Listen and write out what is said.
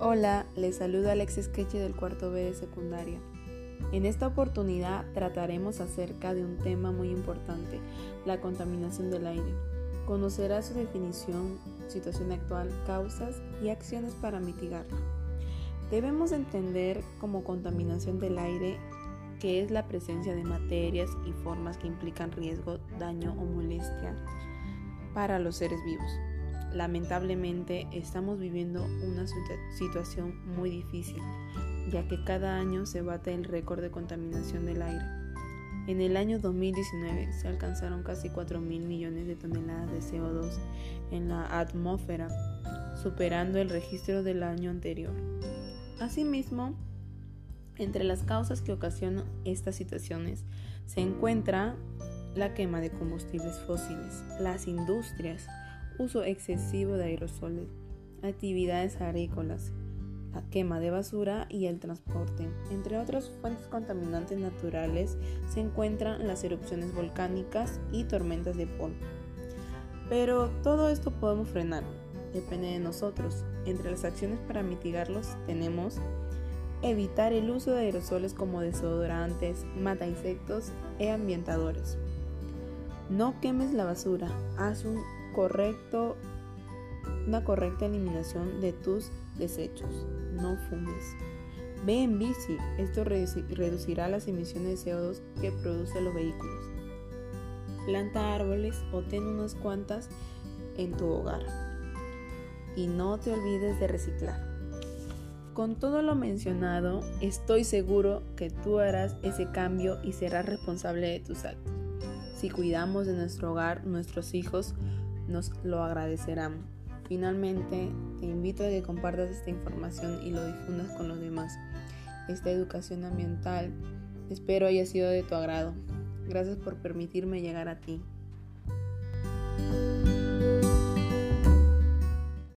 Hola, les saluda Alexis Queche del cuarto B de secundaria. En esta oportunidad trataremos acerca de un tema muy importante, la contaminación del aire. Conocerá su definición, situación actual, causas y acciones para mitigarla. Debemos entender como contaminación del aire que es la presencia de materias y formas que implican riesgo, daño o molestia para los seres vivos. Lamentablemente estamos viviendo una situación muy difícil, ya que cada año se bate el récord de contaminación del aire. En el año 2019 se alcanzaron casi 4 mil millones de toneladas de CO2 en la atmósfera, superando el registro del año anterior. Asimismo, entre las causas que ocasionan estas situaciones se encuentra la quema de combustibles fósiles, las industrias, uso excesivo de aerosoles, actividades agrícolas, la quema de basura y el transporte. Entre otras fuentes contaminantes naturales se encuentran las erupciones volcánicas y tormentas de polvo. Pero todo esto podemos frenar, depende de nosotros. Entre las acciones para mitigarlos tenemos Evitar el uso de aerosoles como desodorantes, mata insectos e ambientadores. No quemes la basura, haz un correcto, una correcta eliminación de tus desechos. No fumes. Ve en bici, esto reducirá las emisiones de CO2 que producen los vehículos. Planta árboles o ten unas cuantas en tu hogar. Y no te olvides de reciclar. Con todo lo mencionado, estoy seguro que tú harás ese cambio y serás responsable de tus actos. Si cuidamos de nuestro hogar, nuestros hijos nos lo agradecerán. Finalmente, te invito a que compartas esta información y lo difundas con los demás. Esta educación ambiental espero haya sido de tu agrado. Gracias por permitirme llegar a ti.